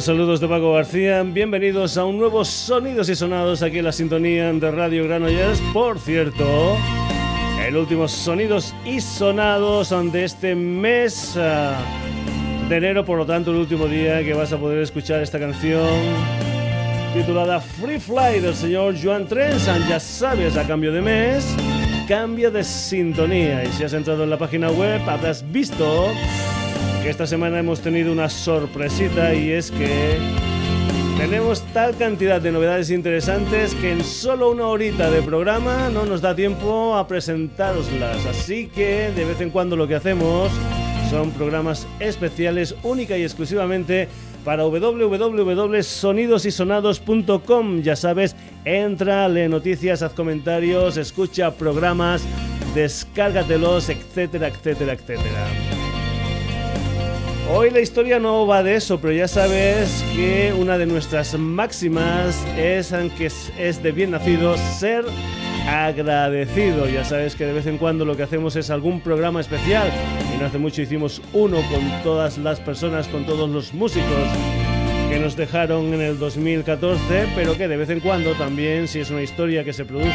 Saludos de Paco García. Bienvenidos a un nuevo Sonidos y Sonados aquí en la sintonía de Radio Granollers. Por cierto, el último Sonidos y Sonados de este mes ah, de enero, por lo tanto, el último día que vas a poder escuchar esta canción titulada Free Fly del señor Joan Trensan. Ya sabes, a cambio de mes, cambio de sintonía. Y si has entrado en la página web, habrás visto que esta semana hemos tenido una sorpresita y es que tenemos tal cantidad de novedades interesantes que en solo una horita de programa no nos da tiempo a presentaroslas. Así que de vez en cuando lo que hacemos son programas especiales única y exclusivamente para www.sonidosysonados.com. Ya sabes, entra, lee noticias, haz comentarios, escucha programas, descárgatelos, etcétera, etcétera, etcétera. Hoy la historia no va de eso, pero ya sabes que una de nuestras máximas es, aunque es de bien nacido, ser agradecido. Ya sabes que de vez en cuando lo que hacemos es algún programa especial. Y no hace mucho hicimos uno con todas las personas, con todos los músicos que nos dejaron en el 2014, pero que de vez en cuando también, si es una historia que se produce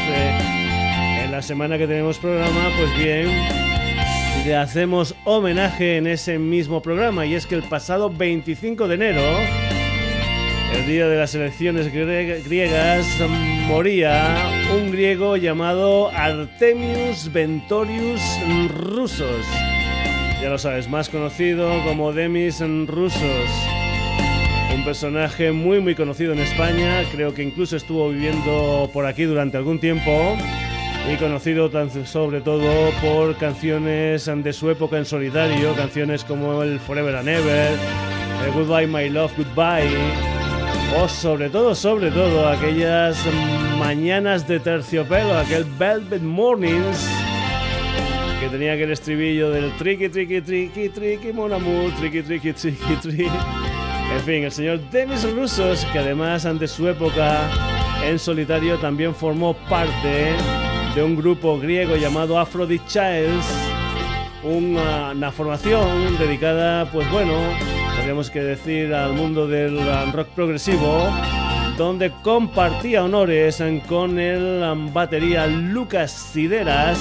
en la semana que tenemos programa, pues bien le hacemos homenaje en ese mismo programa y es que el pasado 25 de enero, el día de las elecciones griegas, moría un griego llamado Artemius Ventorius Rusos. Ya lo sabes, más conocido como Demis Rusos. Un personaje muy muy conocido en España, creo que incluso estuvo viviendo por aquí durante algún tiempo y conocido sobre todo por canciones de su época en solitario, canciones como el Forever and Ever, el Goodbye My Love Goodbye, o sobre todo, sobre todo aquellas mañanas de terciopelo, aquel Velvet Mornings que tenía aquel estribillo del tricky, tricky, tricky, tricky, mon amour, tricky, tricky, tricky, tricky. En fin, el señor Denis Russos, que además ante su época en solitario también formó parte de un grupo griego llamado Aphrodite Childs, una, formación dedicada, pues bueno, podríamos que decir al mundo del rock progresivo, donde compartía honores con el batería Lucas Sideras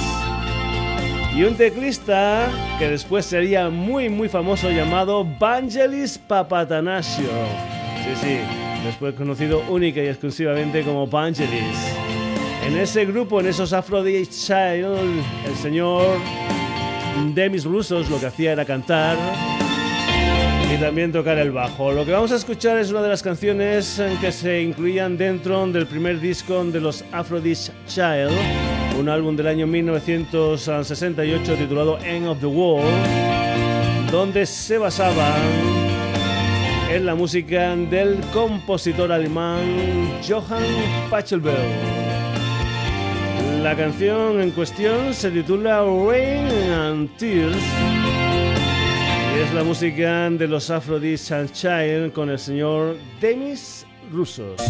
y un teclista que después sería muy muy famoso llamado Vangelis Papatanasio. Sí, sí, después conocido única y exclusivamente como Vangelis. En ese grupo, en esos Aphrodite Child, el señor Demis Russos lo que hacía era cantar y también tocar el bajo. Lo que vamos a escuchar es una de las canciones que se incluían dentro del primer disco de los Aphrodite Child, un álbum del año 1968 titulado End of the World, donde se basaban en la música del compositor alemán Johann Pachelbel. La canción en cuestión se titula Rain and Tears y es la música de los Aphrodite Child con el señor Demis Russos.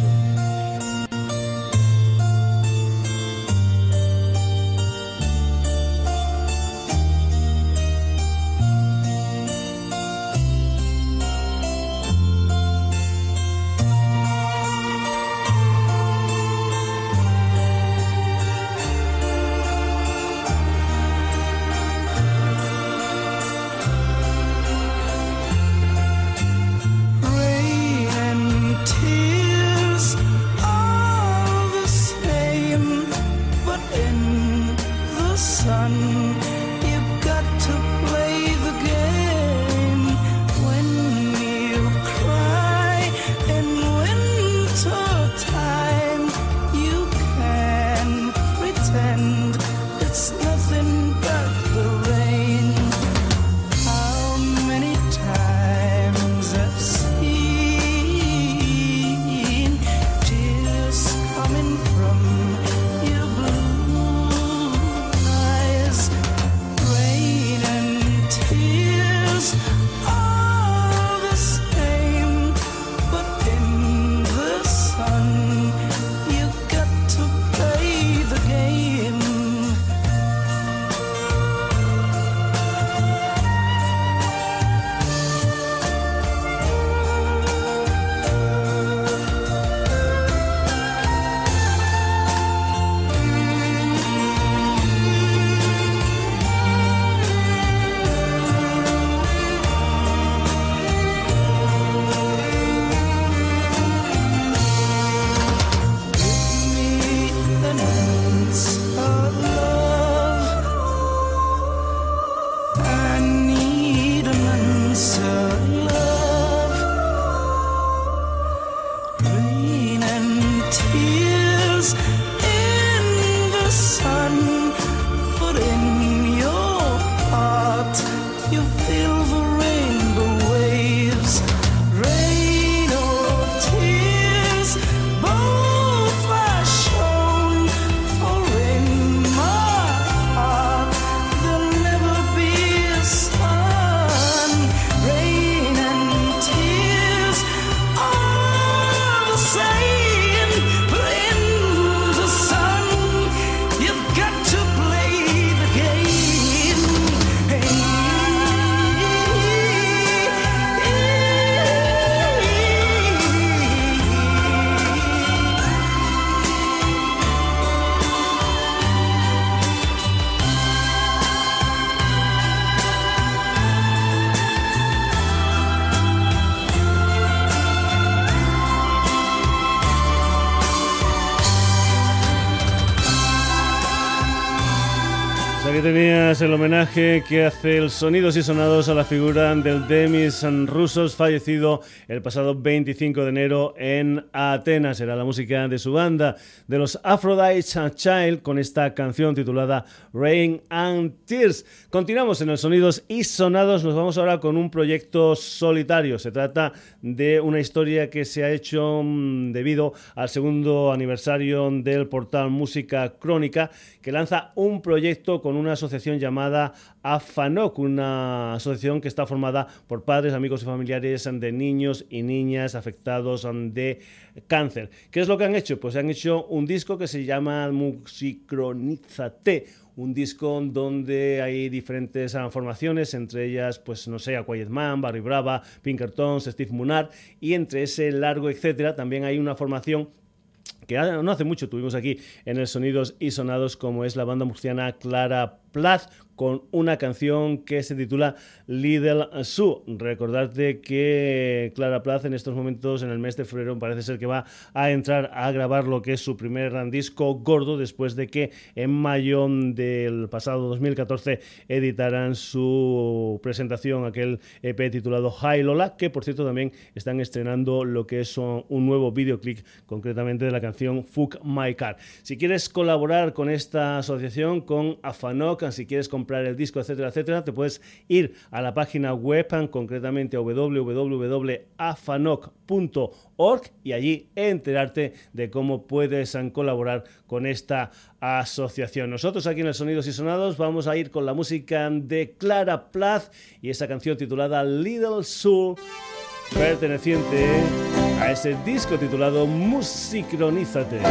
El homenaje que hace el Sonidos y Sonados a la figura del Demis Rusos, fallecido el pasado 25 de enero en Atenas. Era la música de su banda, de los Aphrodite Child, con esta canción titulada Rain and Tears. Continuamos en el Sonidos y Sonados. Nos vamos ahora con un proyecto solitario. Se trata de una historia que se ha hecho mm, debido al segundo aniversario del portal Música Crónica, que lanza un proyecto con una asociación llamada AFANOC, una asociación que está formada por padres, amigos y familiares de niños y niñas afectados de cáncer. ¿Qué es lo que han hecho? Pues han hecho un disco que se llama Musicronízate un disco donde hay diferentes formaciones, entre ellas, pues no sé, A Quiet Man, Barry Brava, Pinkertons, Steve Munard, y entre ese largo etcétera también hay una formación que no hace mucho tuvimos aquí en el Sonidos y Sonados, como es la banda murciana Clara Plath, con una canción que se titula Little Sue. Recordarte que Clara Plath en estos momentos, en el mes de febrero, parece ser que va a entrar a grabar lo que es su primer disco gordo después de que en mayo del pasado 2014 editaran su presentación, aquel EP titulado High Lola, que por cierto también están estrenando lo que es un nuevo videoclip, concretamente de la canción Fuck My Car. Si quieres colaborar con esta asociación, con Afanoc, si quieres comprar el disco, etcétera, etcétera, te puedes ir a la página web, concretamente www.afanoc.org y allí enterarte de cómo puedes colaborar con esta asociación. Nosotros aquí en el Sonidos y Sonados vamos a ir con la música de Clara Plath y esa canción titulada Little Soul perteneciente a ese disco titulado Musicronízate.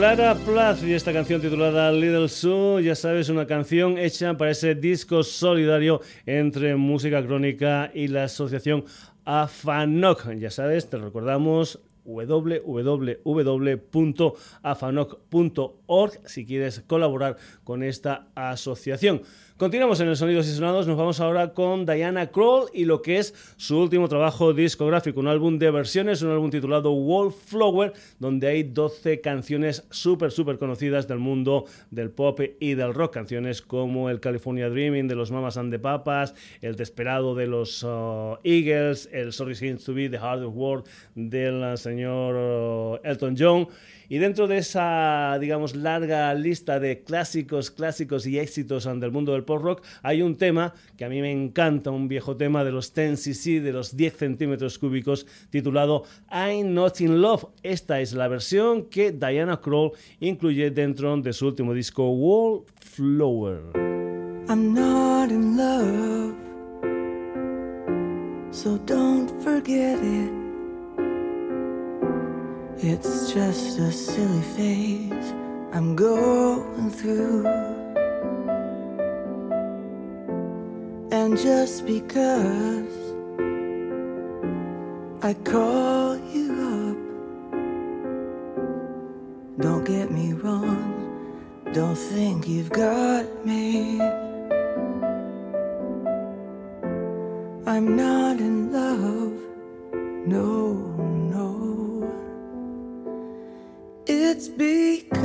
Clara Plath y esta canción titulada Little Sue, ya sabes, una canción hecha para ese disco solidario entre Música Crónica y la asociación AFANOC. Ya sabes, te recordamos www.afanoc.org si quieres colaborar con esta asociación. Continuamos en el Sonidos y Sonados, nos vamos ahora con Diana Kroll y lo que es su último trabajo discográfico, un álbum de versiones, un álbum titulado Wallflower, donde hay 12 canciones súper, súper conocidas del mundo del pop y del rock, canciones como el California Dreaming de los Mamas and the Papas, el Desperado de los uh, Eagles, el Sorry Seems to Be, The Hardest World del uh, señor uh, Elton John. Y dentro de esa, digamos, larga lista de clásicos, clásicos y éxitos del mundo del pop rock, hay un tema que a mí me encanta, un viejo tema de los 10cc, de los 10 centímetros cúbicos, titulado I'm Not in Love. Esta es la versión que Diana Kroll incluye dentro de su último disco Wallflower. I'm not in love, so don't forget it. It's just a silly phase I'm going through. And just because I call you up, don't get me wrong, don't think you've got me. I'm not in love, no. It's because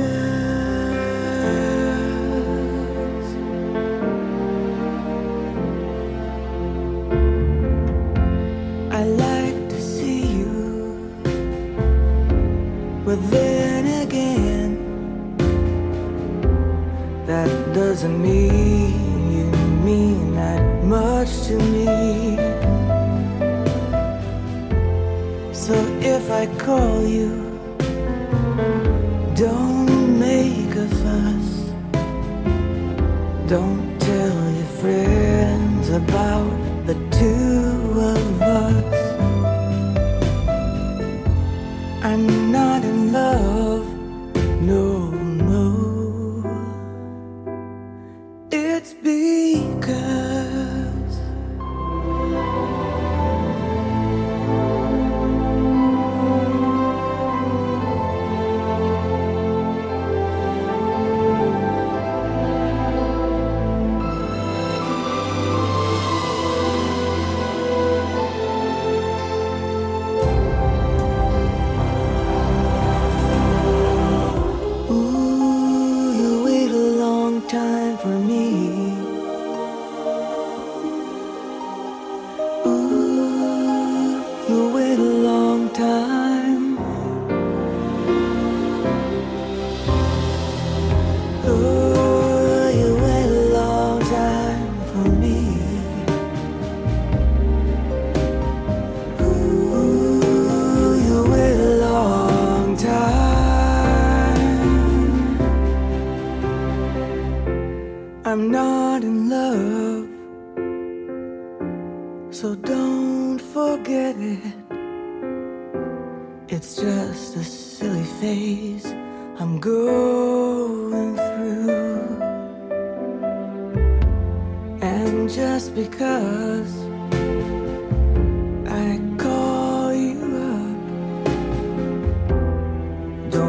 I like to see you, but then again, that doesn't mean you mean that much to me. So if I call you don't make a fuss. Don't tell your friends about the two of us.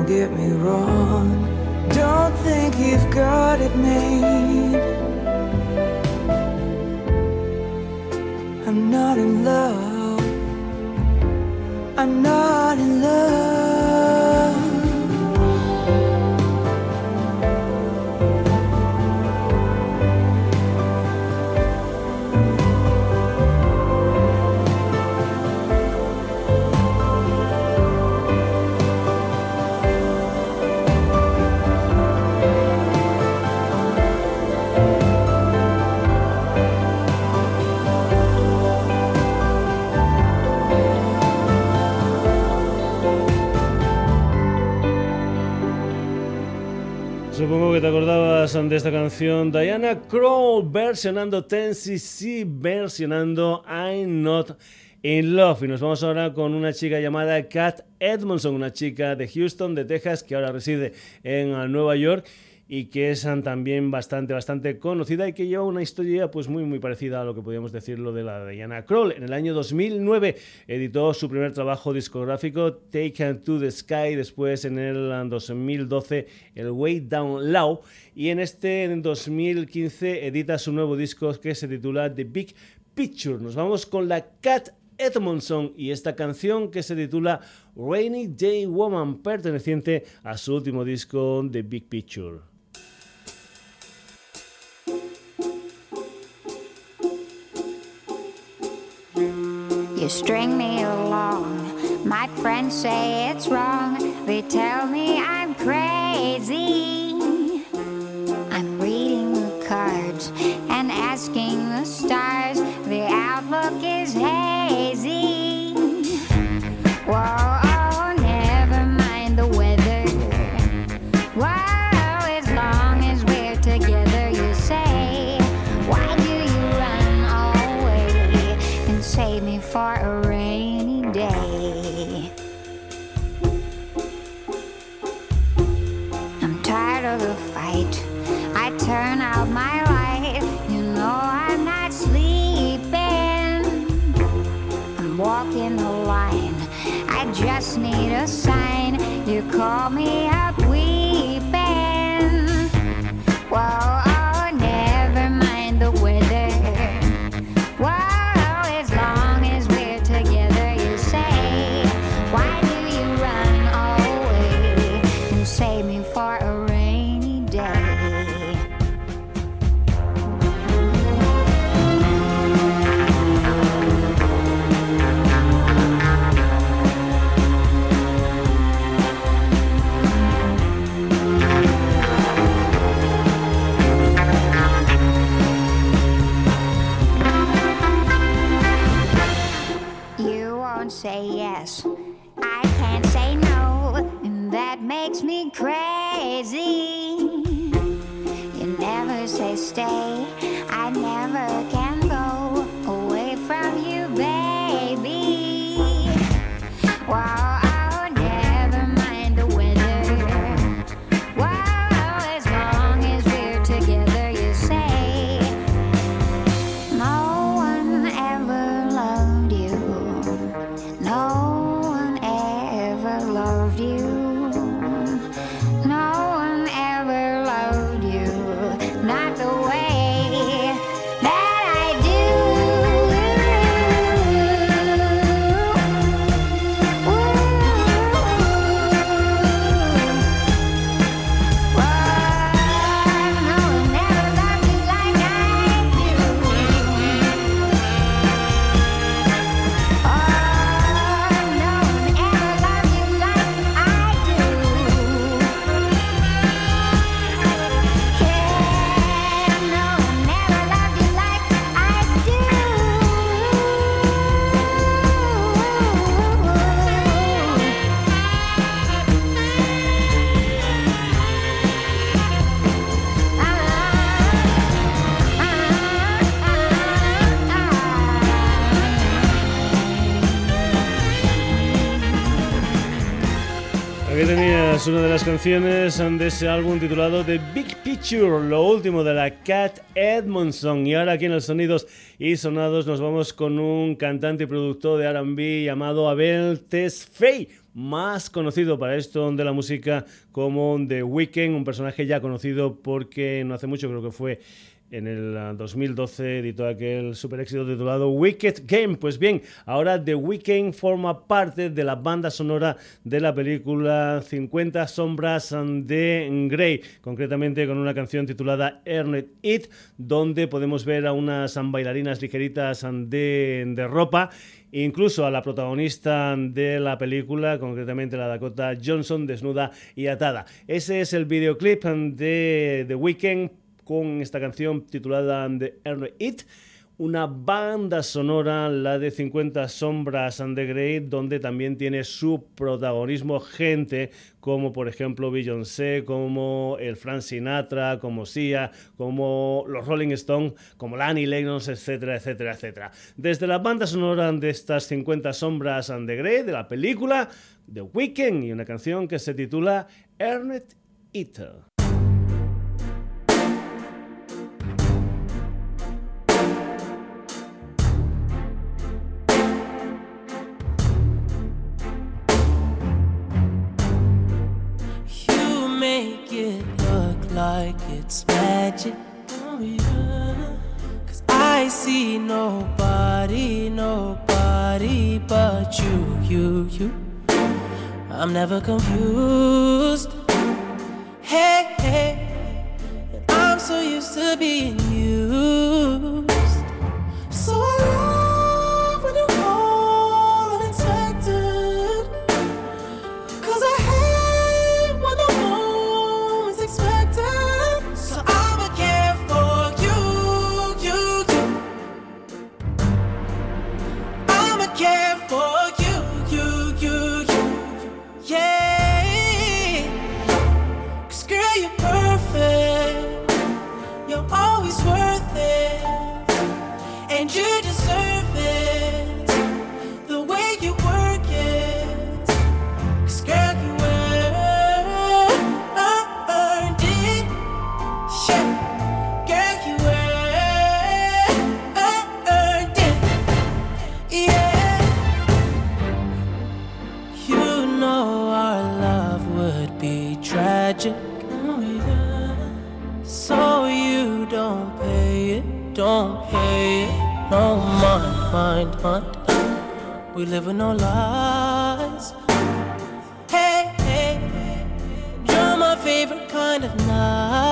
get me wrong. Don't think you've got it made I'm not in love. I'm not de esta canción Diana Kroll versionando Tennessee, versionando I'm Not in Love. Y nos vamos ahora con una chica llamada Kat Edmondson, una chica de Houston, de Texas, que ahora reside en Nueva York y que es también bastante, bastante conocida y que lleva una historia pues muy, muy parecida a lo que podríamos decirlo de la de Diana Kroll. En el año 2009 editó su primer trabajo discográfico, Taken to the Sky, después en el 2012 el Way Down Low y en este en 2015 edita su nuevo disco que se titula The Big Picture. Nos vamos con la Cat Edmondson y esta canción que se titula Rainy Day Woman, perteneciente a su último disco The Big Picture. You string me along. My friends say it's wrong. They tell me I'm crazy. I'm reading the cards and asking the stars, the outlook is. Canciones de ese álbum titulado The Big Picture, lo último de la Cat Edmondson. Y ahora aquí en los sonidos y sonados nos vamos con un cantante y productor de RB llamado Abel Tesfaye, más conocido para esto de la música como The Weeknd, un personaje ya conocido porque no hace mucho creo que fue en el ah, 2012 editó aquel super éxito titulado Wicked Game. Pues bien, ahora The Weeknd forma parte de la banda sonora de la película 50 Sombras de Grey, concretamente con una canción titulada Earned It, donde podemos ver a unas bailarinas ligeritas de, de ropa. Incluso a la protagonista de la película, concretamente la Dakota Johnson, desnuda y atada. Ese es el videoclip de The Weeknd con esta canción titulada The Earn It. Una banda sonora, la de 50 Sombras and the Grey, donde también tiene su protagonismo gente como por ejemplo Beyoncé, como el Frank Sinatra, como Sia, como los Rolling Stones, como Lani Lennox, etcétera, etcétera, etcétera. Desde la banda sonora de estas 50 Sombras and the Grey, de la película The Weeknd, y una canción que se titula Earn It. I'm never confused. Hey, hey. And I'm so used to being used. don't pay it, don't pay it. No mind, mind, mind. We live in no lies. Hey, hey, you're my favorite kind of night.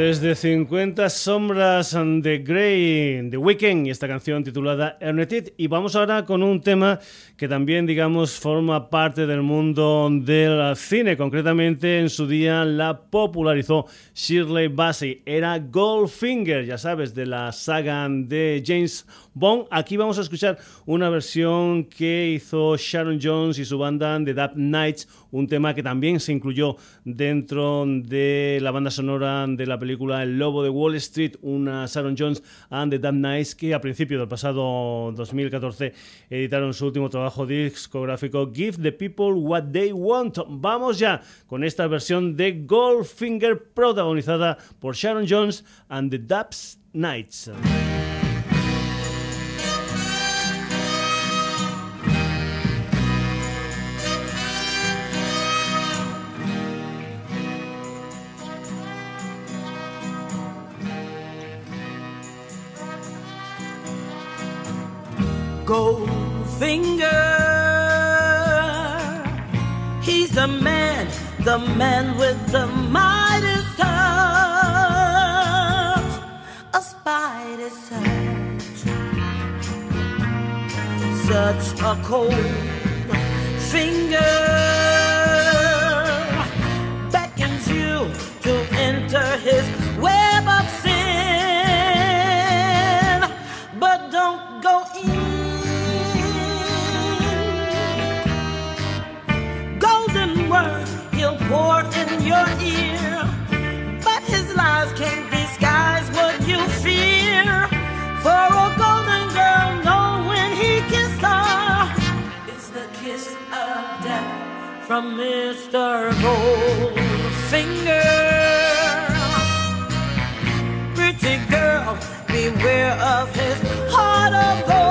Desde 50 sombras de Grey, The Weekend, esta canción titulada Earned It. Y vamos ahora con un tema que también, digamos, forma parte del mundo del cine. Concretamente, en su día la popularizó Shirley Bassey. Era Goldfinger, ya sabes, de la saga de James Bond. Aquí vamos a escuchar una versión que hizo Sharon Jones y su banda The Dub Nights, un tema que también se incluyó dentro de la banda sonora de la película El Lobo de Wall Street, una Sharon Jones and The Dub Nights que a principios del pasado 2014 editaron su último trabajo discográfico Give the People What They Want. Vamos ya con esta versión de Goldfinger protagonizada por Sharon Jones and The Dub Nights. The man with the mightiest touch, a spider's touch, such a cold finger beckons you to enter his he'll in your ear. But his lies can't disguise what you fear. For a golden girl, know when he kissed her, it's the kiss of death from Mr. Goldfinger. Pretty girl, beware of his heart of gold.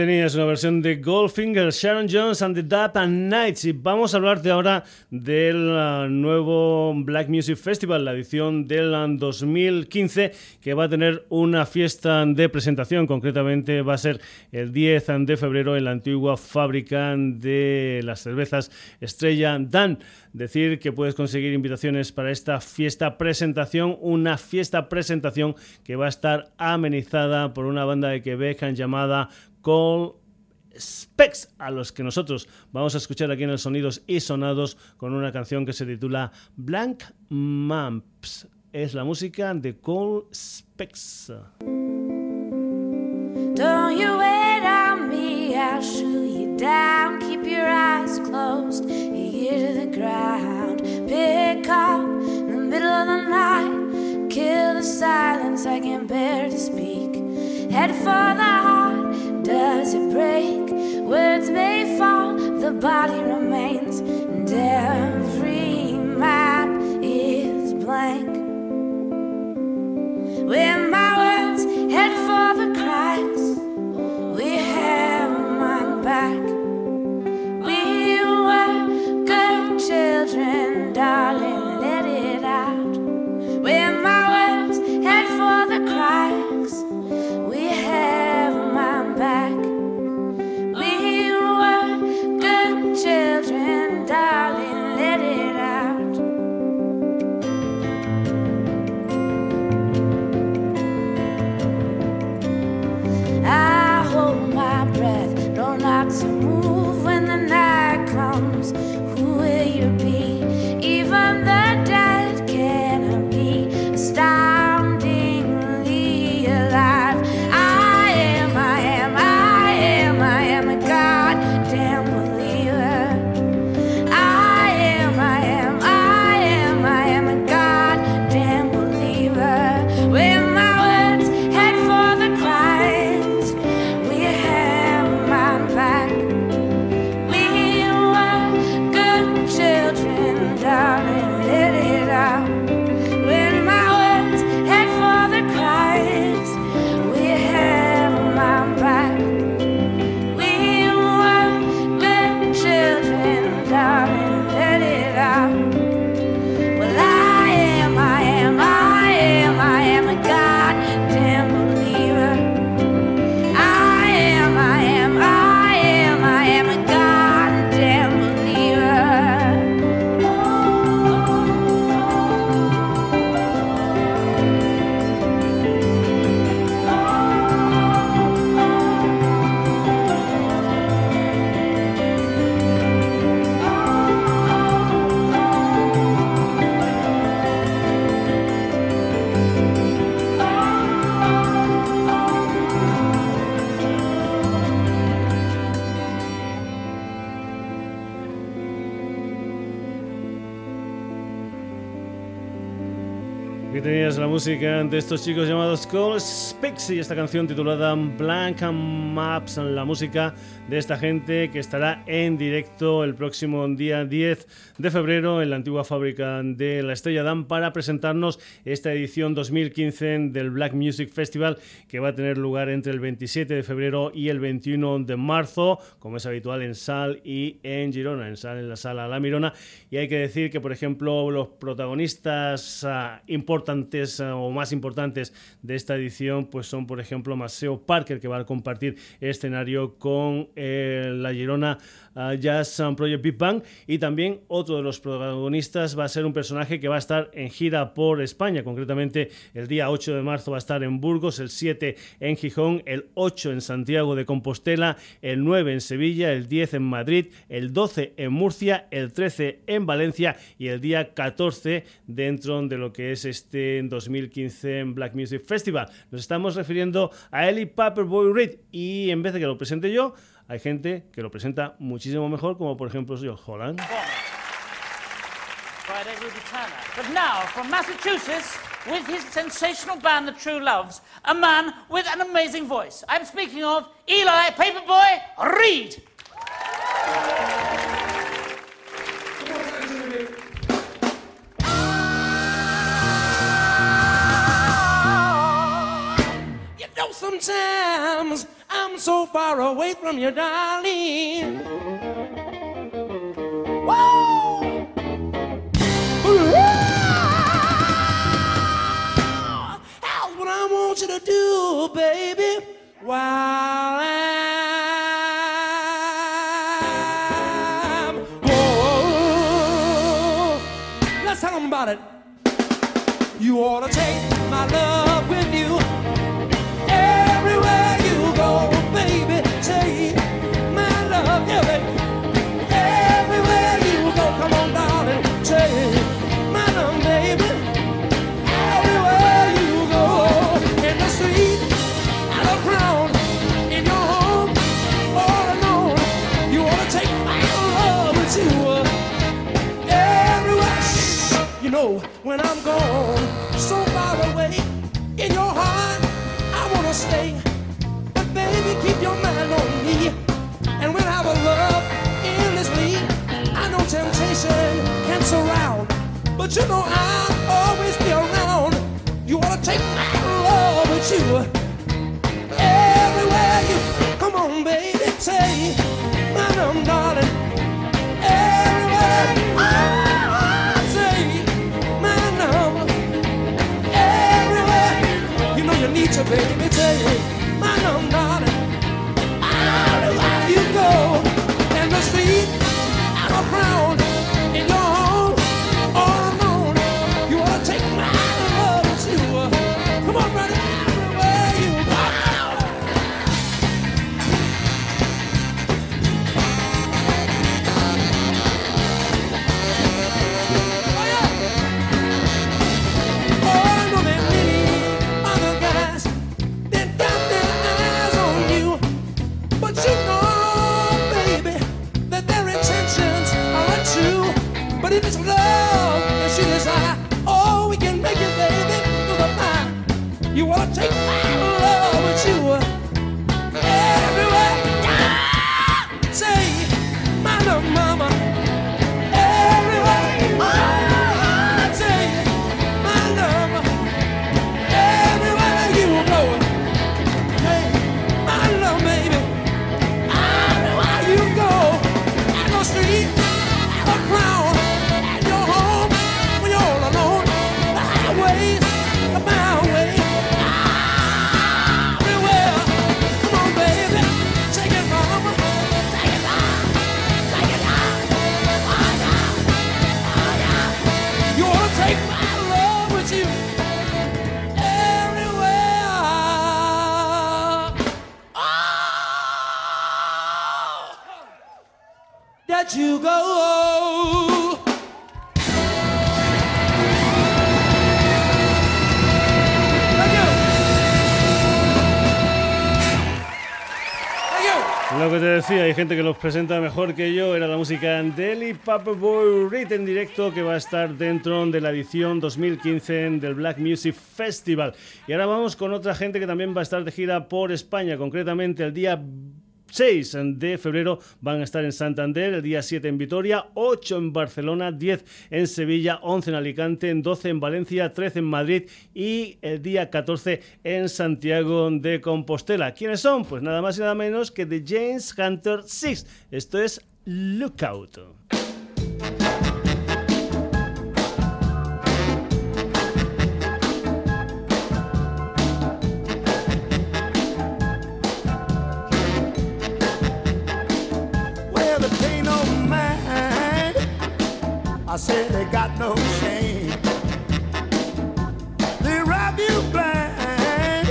Tenías una versión de Goldfinger, Sharon Jones and the Dap and Nights. Y vamos a hablarte ahora del uh, nuevo Black Music Festival, la edición del 2015, que va a tener una fiesta de presentación. Concretamente va a ser el 10 de febrero en la antigua fábrica de las cervezas Estrella Dan. Decir que puedes conseguir invitaciones para esta fiesta presentación, una fiesta presentación que va a estar amenizada por una banda de Quebec llamada con Specs, a los que nosotros vamos a escuchar aquí en el Sonidos y Sonados con una canción que se titula Blank Maps. Es la música de Cole Specs. Don't you wait on me, I'll shoot you down. Keep your eyes closed, ear to the ground. Pick up in the middle of the night, kill the silence I can't bear to speak. Head for the does it break? Words may fall, the body remains, and every map is blank. When my música de estos chicos llamados Cole Speaks y esta canción titulada Blank Maps, la música de esta gente que estará en directo el próximo día 10 de febrero en la antigua fábrica de la Estrella Dan para presentarnos esta edición 2015 del Black Music Festival que va a tener lugar entre el 27 de febrero y el 21 de marzo, como es habitual en Sal y en Girona, en Sal en la sala La Mirona. Y hay que decir que, por ejemplo, los protagonistas ah, importantes ah, más importantes de esta edición pues son, por ejemplo, Maceo Parker, que va a compartir escenario con eh, la Girona Jazz Project Big Bang. Y también otro de los protagonistas va a ser un personaje que va a estar en gira por España, concretamente el día 8 de marzo va a estar en Burgos, el 7 en Gijón, el 8 en Santiago de Compostela, el 9 en Sevilla, el 10 en Madrid, el 12 en Murcia, el 13 en Valencia y el día 14 dentro de lo que es este 2015 Black Music Festival. Nos estamos refiriendo a Ellie Paperboy Reed y en vez de que lo presente yo, hay gente que lo presenta muchísimo mejor, como por ejemplo yo, Holland. But now, from Massachusetts, with his sensational band, The True Loves, a man with an amazing voice. I'm speaking of Eli Paperboy Reed. You know, sometimes I'm so far away from you, darling. Woo! That's what I want you to do, baby. While I'm gone. Let's tell 'em about it. You ought to take my love when I'm gone, so far away, in your heart, I wanna stay. But baby, keep your mind on me, and we'll have a love endlessly. I know temptation can surround, but you know I'll always be around. You wanna take my love with you everywhere you. Come on, baby, say my name, Baby, you that you go. Lo que te decía, hay gente que los presenta mejor que yo. Era la música Deli Paperboy Read en directo que va a estar dentro de la edición 2015 del Black Music Festival. Y ahora vamos con otra gente que también va a estar de gira por España, concretamente el día 6 de febrero van a estar en Santander, el día 7 en Vitoria, 8 en Barcelona, 10 en Sevilla, 11 en Alicante, 12 en Valencia, 13 en Madrid y el día 14 en Santiago de Compostela. ¿Quiénes son? Pues nada más y nada menos que The James Hunter 6. Esto es Lookout. I said they got no shame. They rob you blind,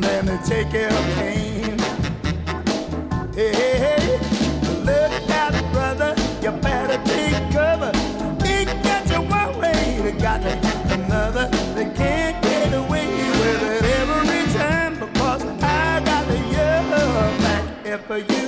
then they take your pain. Hey, hey, hey, look out, brother, you better take cover. They got you one way, they got you another. They can't get away with it every time because I got your back. If you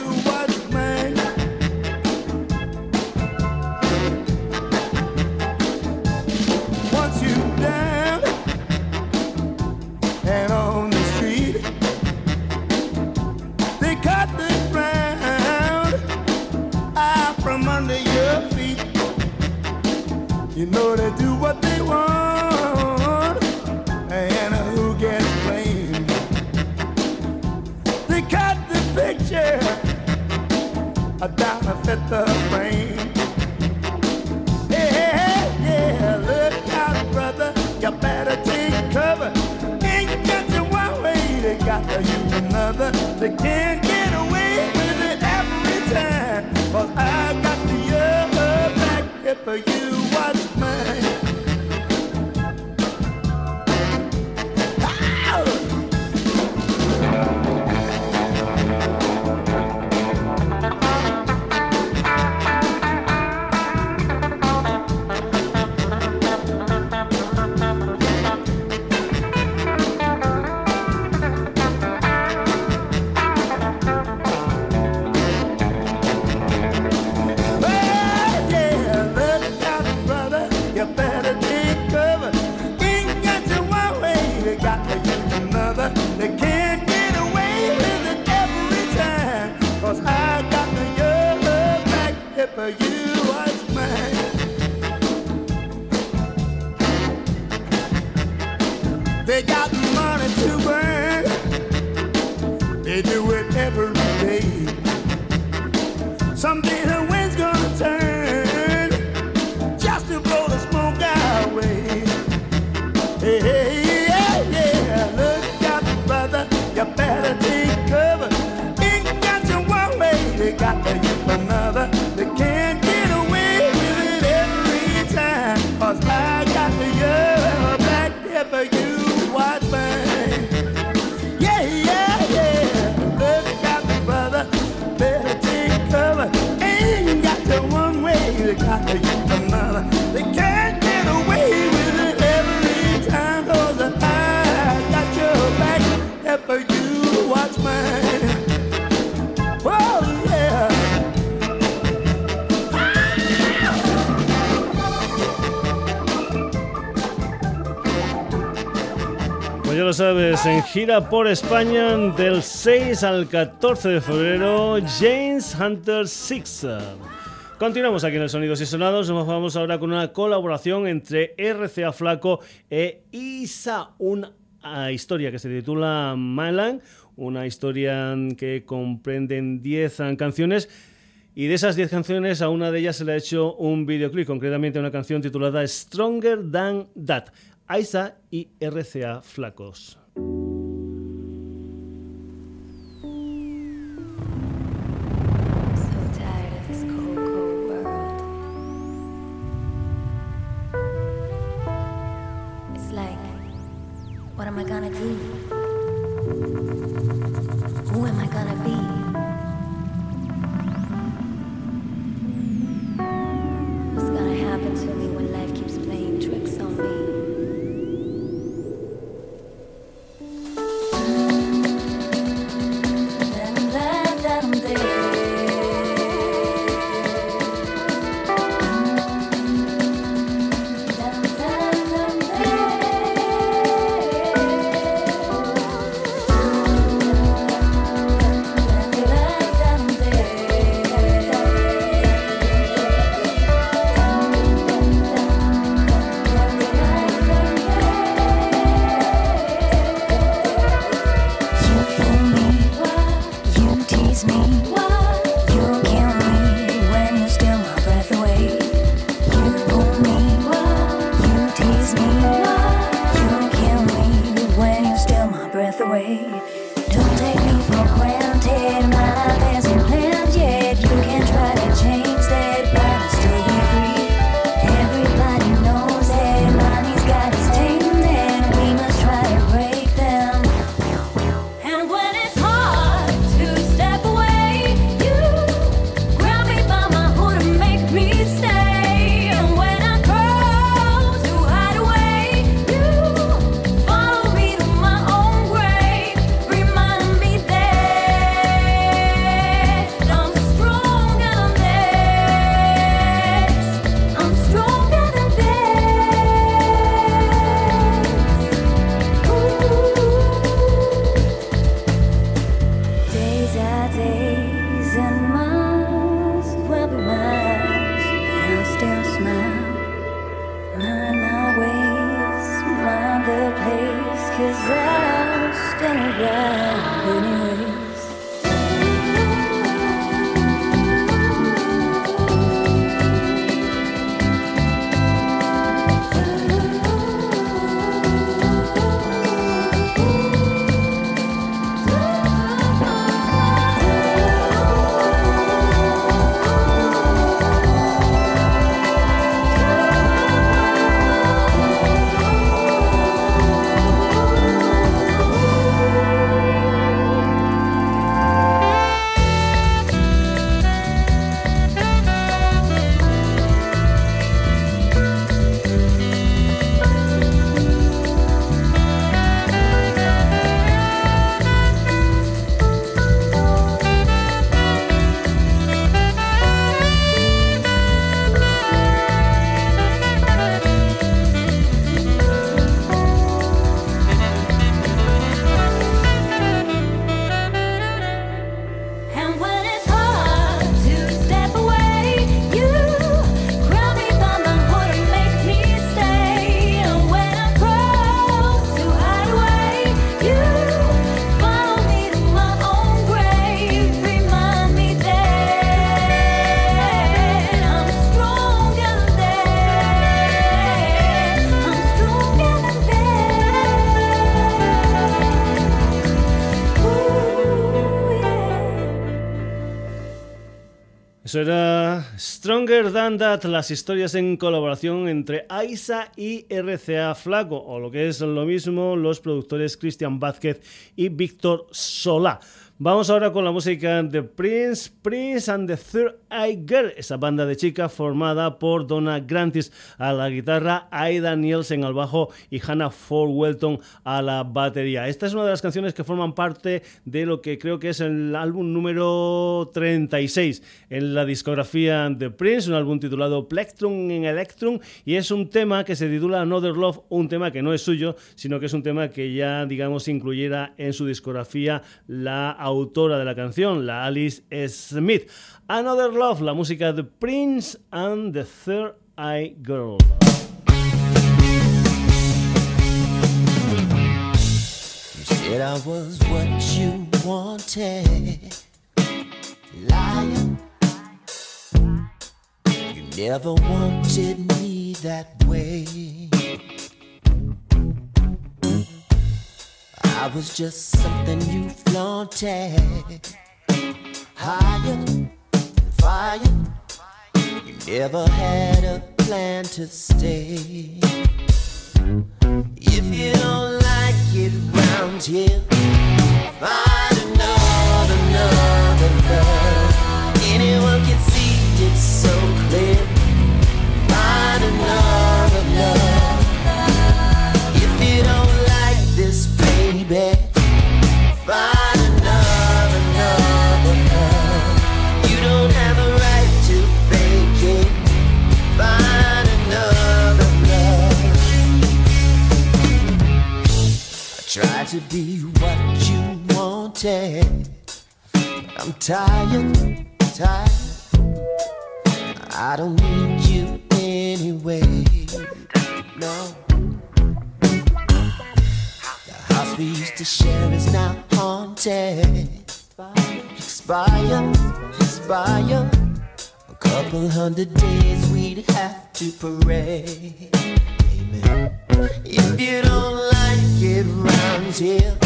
You know they do what they want, They can't get away with it every time, ya lo sabes, en gira por España del 6 al 14 de febrero, James Hunter Sixer. Continuamos aquí en el Sonidos y Sonados. Nos vamos ahora con una colaboración entre RCA Flaco e ISA, una ah, historia que se titula Malan, una historia que comprende 10 ah, canciones. Y de esas 10 canciones, a una de ellas se le ha hecho un videoclip, concretamente una canción titulada Stronger Than That. Aiza y RCA Flacos. gonna do? That, las historias en colaboración entre Aisa y RCA Flaco, o lo que es lo mismo, los productores Cristian Vázquez y Víctor Solá. Vamos ahora con la música de Prince, Prince and the Third Eye Girl, esa banda de chicas formada por Donna Grantis a la guitarra, Aida Nielsen al bajo y Hannah Ford Welton a la batería. Esta es una de las canciones que forman parte de lo que creo que es el álbum número 36 en la discografía de Prince, un álbum titulado Plectrum en Electrum y es un tema que se titula Another Love, un tema que no es suyo, sino que es un tema que ya digamos incluyera en su discografía la autora de la canción, la Alice Smith. Another Love, la música de Prince and the Third Eye Girl. Said I was what you wanted. You never wanted me that way. I was just something you flaunted. Higher, fire. You never had a plan to stay. If you don't like it round here, find tired, tired. I don't need you anyway. No. The house we used to share is now haunted. Expire, expire. A couple hundred days we'd have to parade. Amen. If you don't like it round here,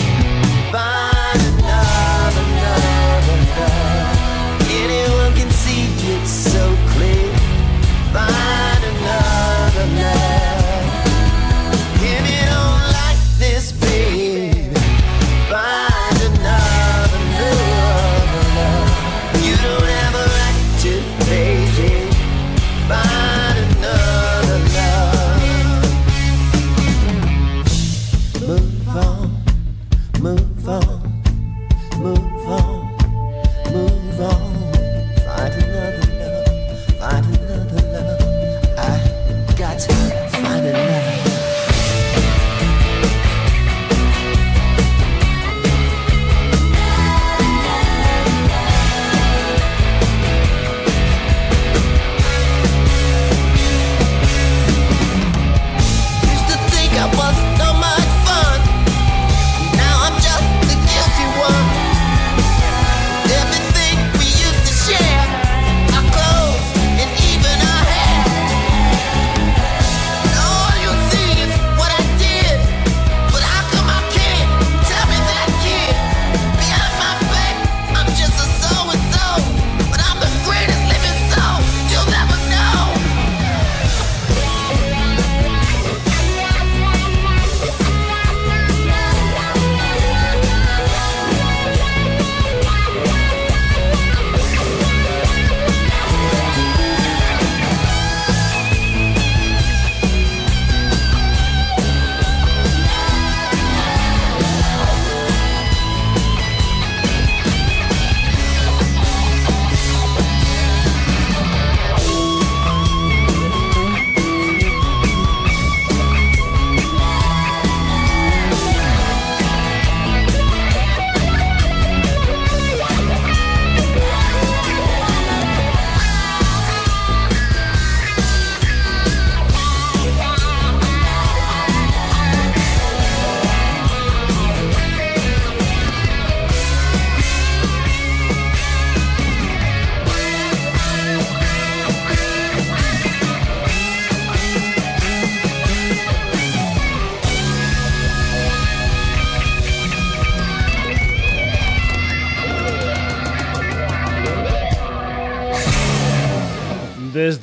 find another. Anyone can see it so clear.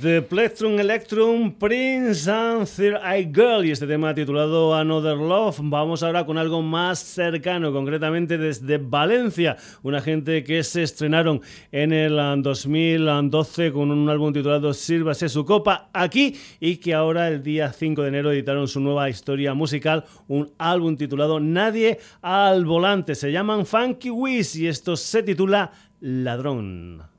de Plectrum Electrum, Prince and Third Eye Girl y este tema titulado Another Love. Vamos ahora con algo más cercano, concretamente desde Valencia, una gente que se estrenaron en el 2012 con un álbum titulado Sírvase su copa aquí y que ahora el día 5 de enero editaron su nueva historia musical, un álbum titulado Nadie al volante. Se llaman Funky Wiz y esto se titula Ladrón.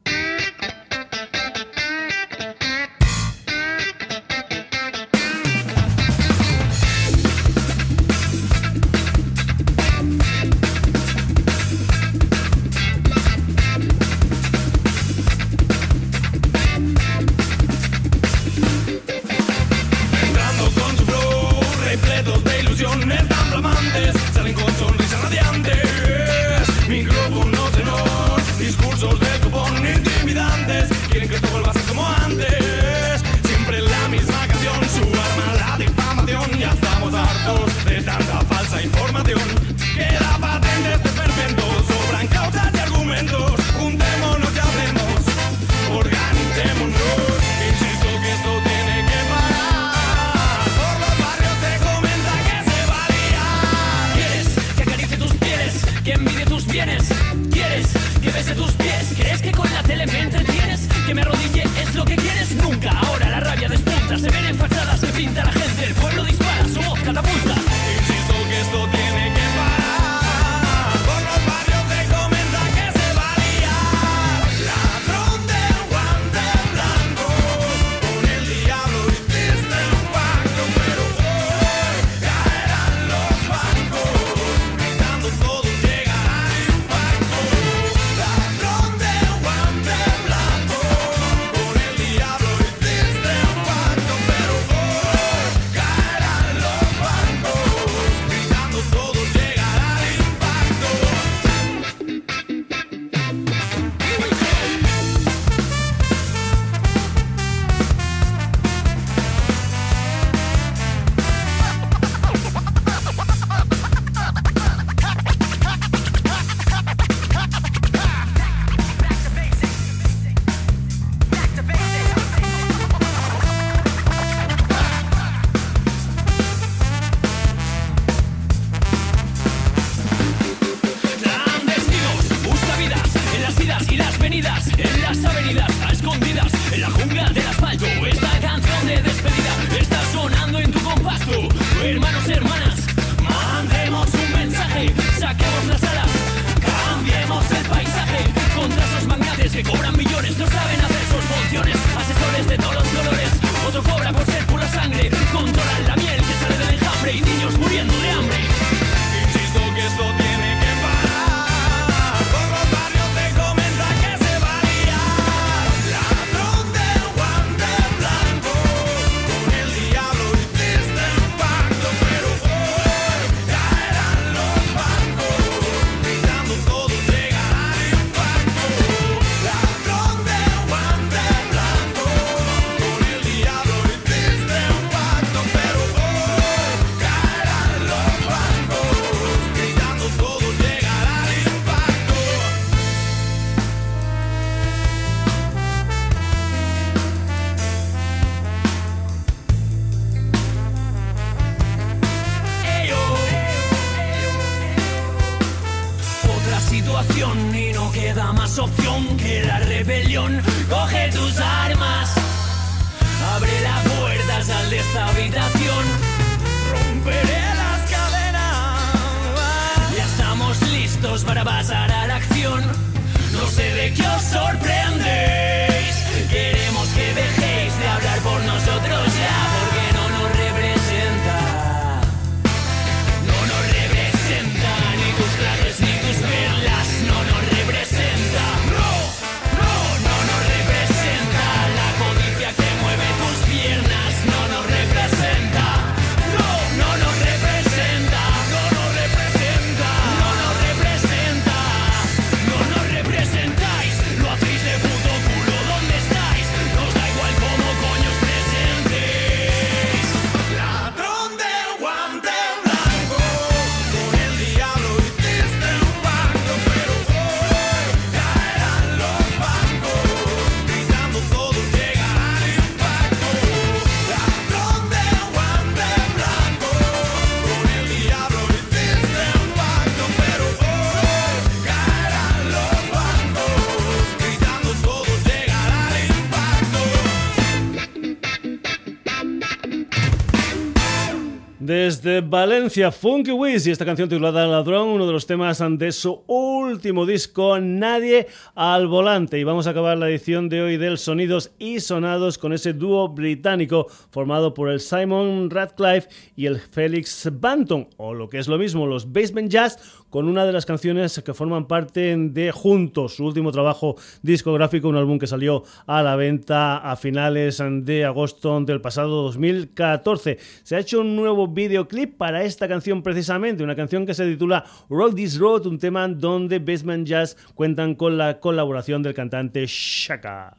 Desde Valencia, Funky Wiz y esta canción titulada Ladrón, uno de los temas de su último disco, Nadie al Volante. Y vamos a acabar la edición de hoy del Sonidos y Sonados con ese dúo británico formado por el Simon Radcliffe y el Felix Banton, o lo que es lo mismo, los Basement Jazz, con una de las canciones que forman parte de Juntos, su último trabajo discográfico, un álbum que salió a la venta a finales de agosto del pasado 2014. Se ha hecho un nuevo videoclip para esta canción precisamente, una canción que se titula Rock This Road, un tema donde Basement Jazz cuentan con la colaboración del cantante Shaka.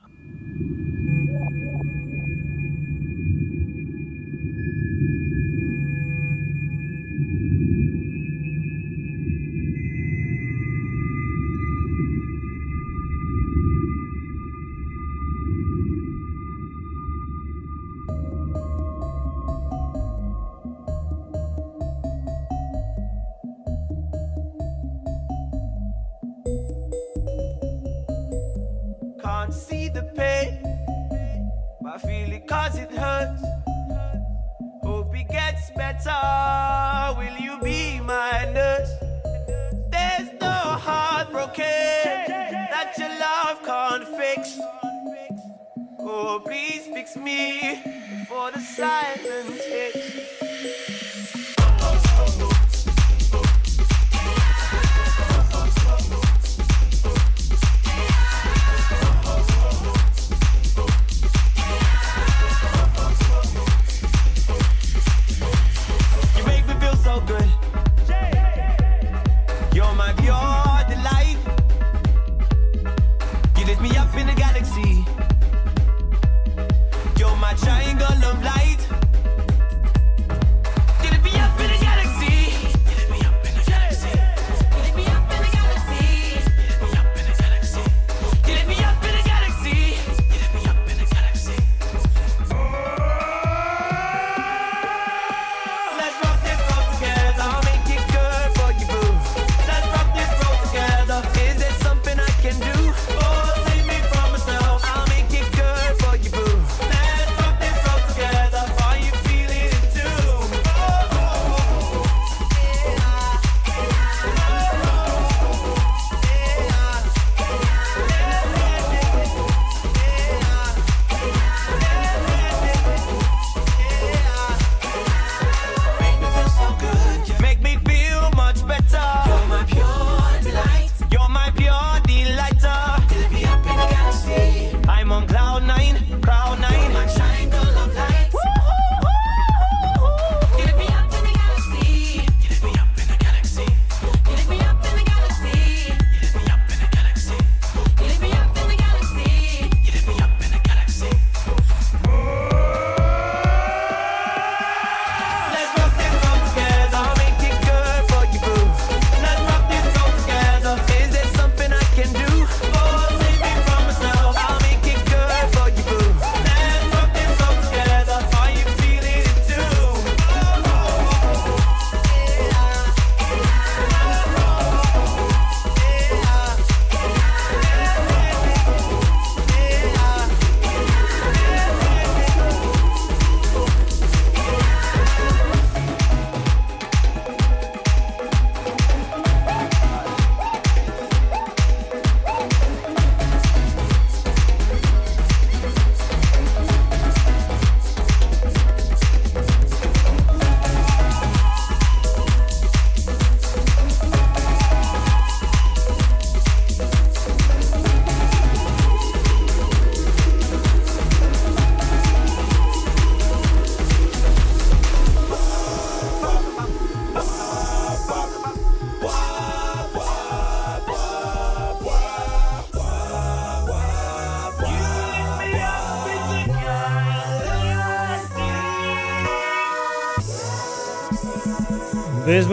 Pain, but I feel it cause it hurts. Hope it gets better. Will you be my nurse? There's no heartbroken that your love can't fix. Oh, please fix me before the silence hits. Good.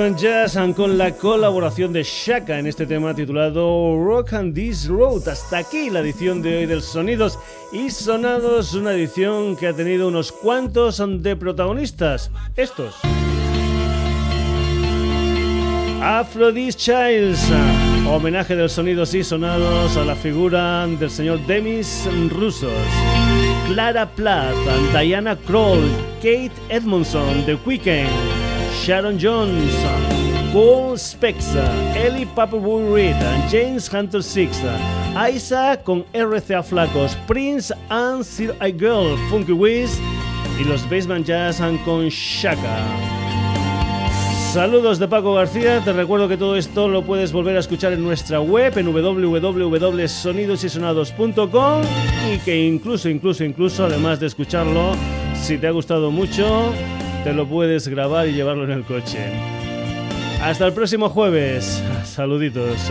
Basement Jazz con la colaboración de Shaka en este tema titulado Rock and This Road. Hasta aquí la edición de hoy del Sonidos y Sonados, una edición que ha tenido unos cuantos de protagonistas. Estos. Aphrodite Childs, homenaje del Sonidos y Sonados a la figura del señor Demis Russos. Clara Plath, Diana Kroll, Kate Edmondson, The Weeknd. Sharon Jones, Cole Spexa, Ellie Papaboy Reed, James Hunter Six, Isaac con RCA Flacos, Prince and Sir I Girl, Funky Wiz y los Basement Jazz con Shaka. Saludos de Paco García, te recuerdo que todo esto lo puedes volver a escuchar en nuestra web en www.sonidosysonados.com y que incluso, incluso, incluso, además de escucharlo, si te ha gustado mucho, te lo puedes grabar y llevarlo en el coche. Hasta el próximo jueves. Saluditos.